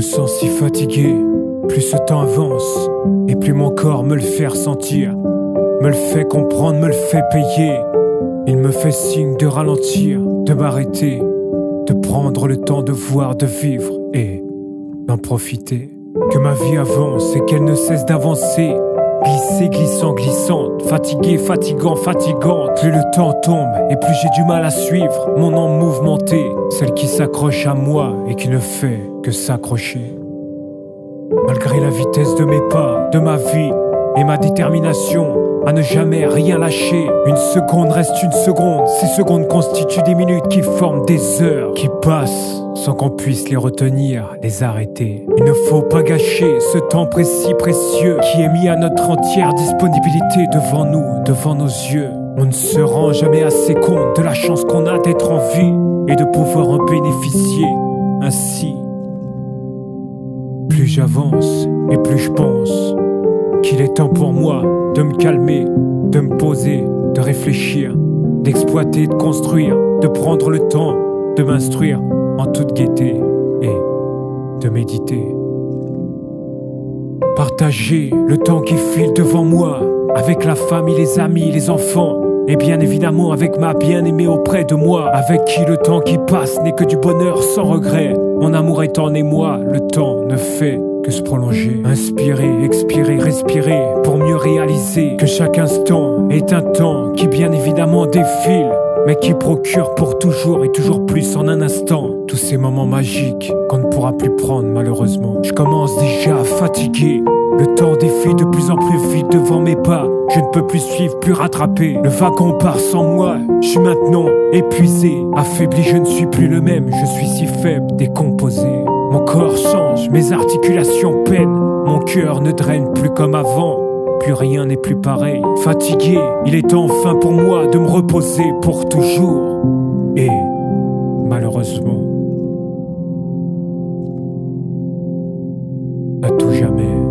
me sens si fatigué, plus ce temps avance, et plus mon corps me le fait ressentir, me le fait comprendre, me le fait payer. Il me fait signe de ralentir, de m'arrêter, de prendre le temps de voir, de vivre et d'en profiter. Que ma vie avance et qu'elle ne cesse d'avancer. Glisser, glissant, glissante, fatigué, fatigant, fatigante. Plus le temps tombe et plus j'ai du mal à suivre mon âme mouvementée, celle qui s'accroche à moi et qui ne fait que s'accrocher. Malgré la vitesse de mes pas, de ma vie et ma détermination à ne jamais rien lâcher, une seconde reste une seconde. Ces secondes constituent des minutes qui forment des heures qui passent sans qu'on puisse les retenir, les arrêter. Il ne faut pas gâcher ce temps précis, précieux qui est mis à notre entière disponibilité devant nous, devant nos yeux. On ne se rend jamais assez compte de la chance qu'on a d'être en vie et de pouvoir en bénéficier ainsi. Plus j'avance et plus je pense qu'il est temps pour moi de me calmer, de me poser, de réfléchir, d'exploiter, de construire, de prendre le temps de m'instruire en toute gaieté et de méditer. Partager le temps qui file devant moi avec la famille, les amis, les enfants. Et bien évidemment avec ma bien-aimée auprès de moi, avec qui le temps qui passe n'est que du bonheur sans regret. Mon amour est en émoi, le temps ne fait que se prolonger. Inspirer, expirer, respirer pour mieux réaliser que chaque instant est un temps qui bien évidemment défile mais qui procure pour toujours et toujours plus en un instant tous ces moments magiques qu'on ne pourra plus prendre malheureusement. Je commence déjà à fatiguer. Le temps défile en plus vite devant mes pas. Je ne peux plus suivre, plus rattraper. Le wagon part sans moi. Je suis maintenant épuisé, affaibli. Je ne suis plus le même. Je suis si faible, décomposé. Mon corps change, mes articulations peinent. Mon cœur ne draine plus comme avant plus rien n'est plus pareil. Fatigué, il est enfin pour moi de me reposer pour toujours. Et malheureusement, à tout jamais.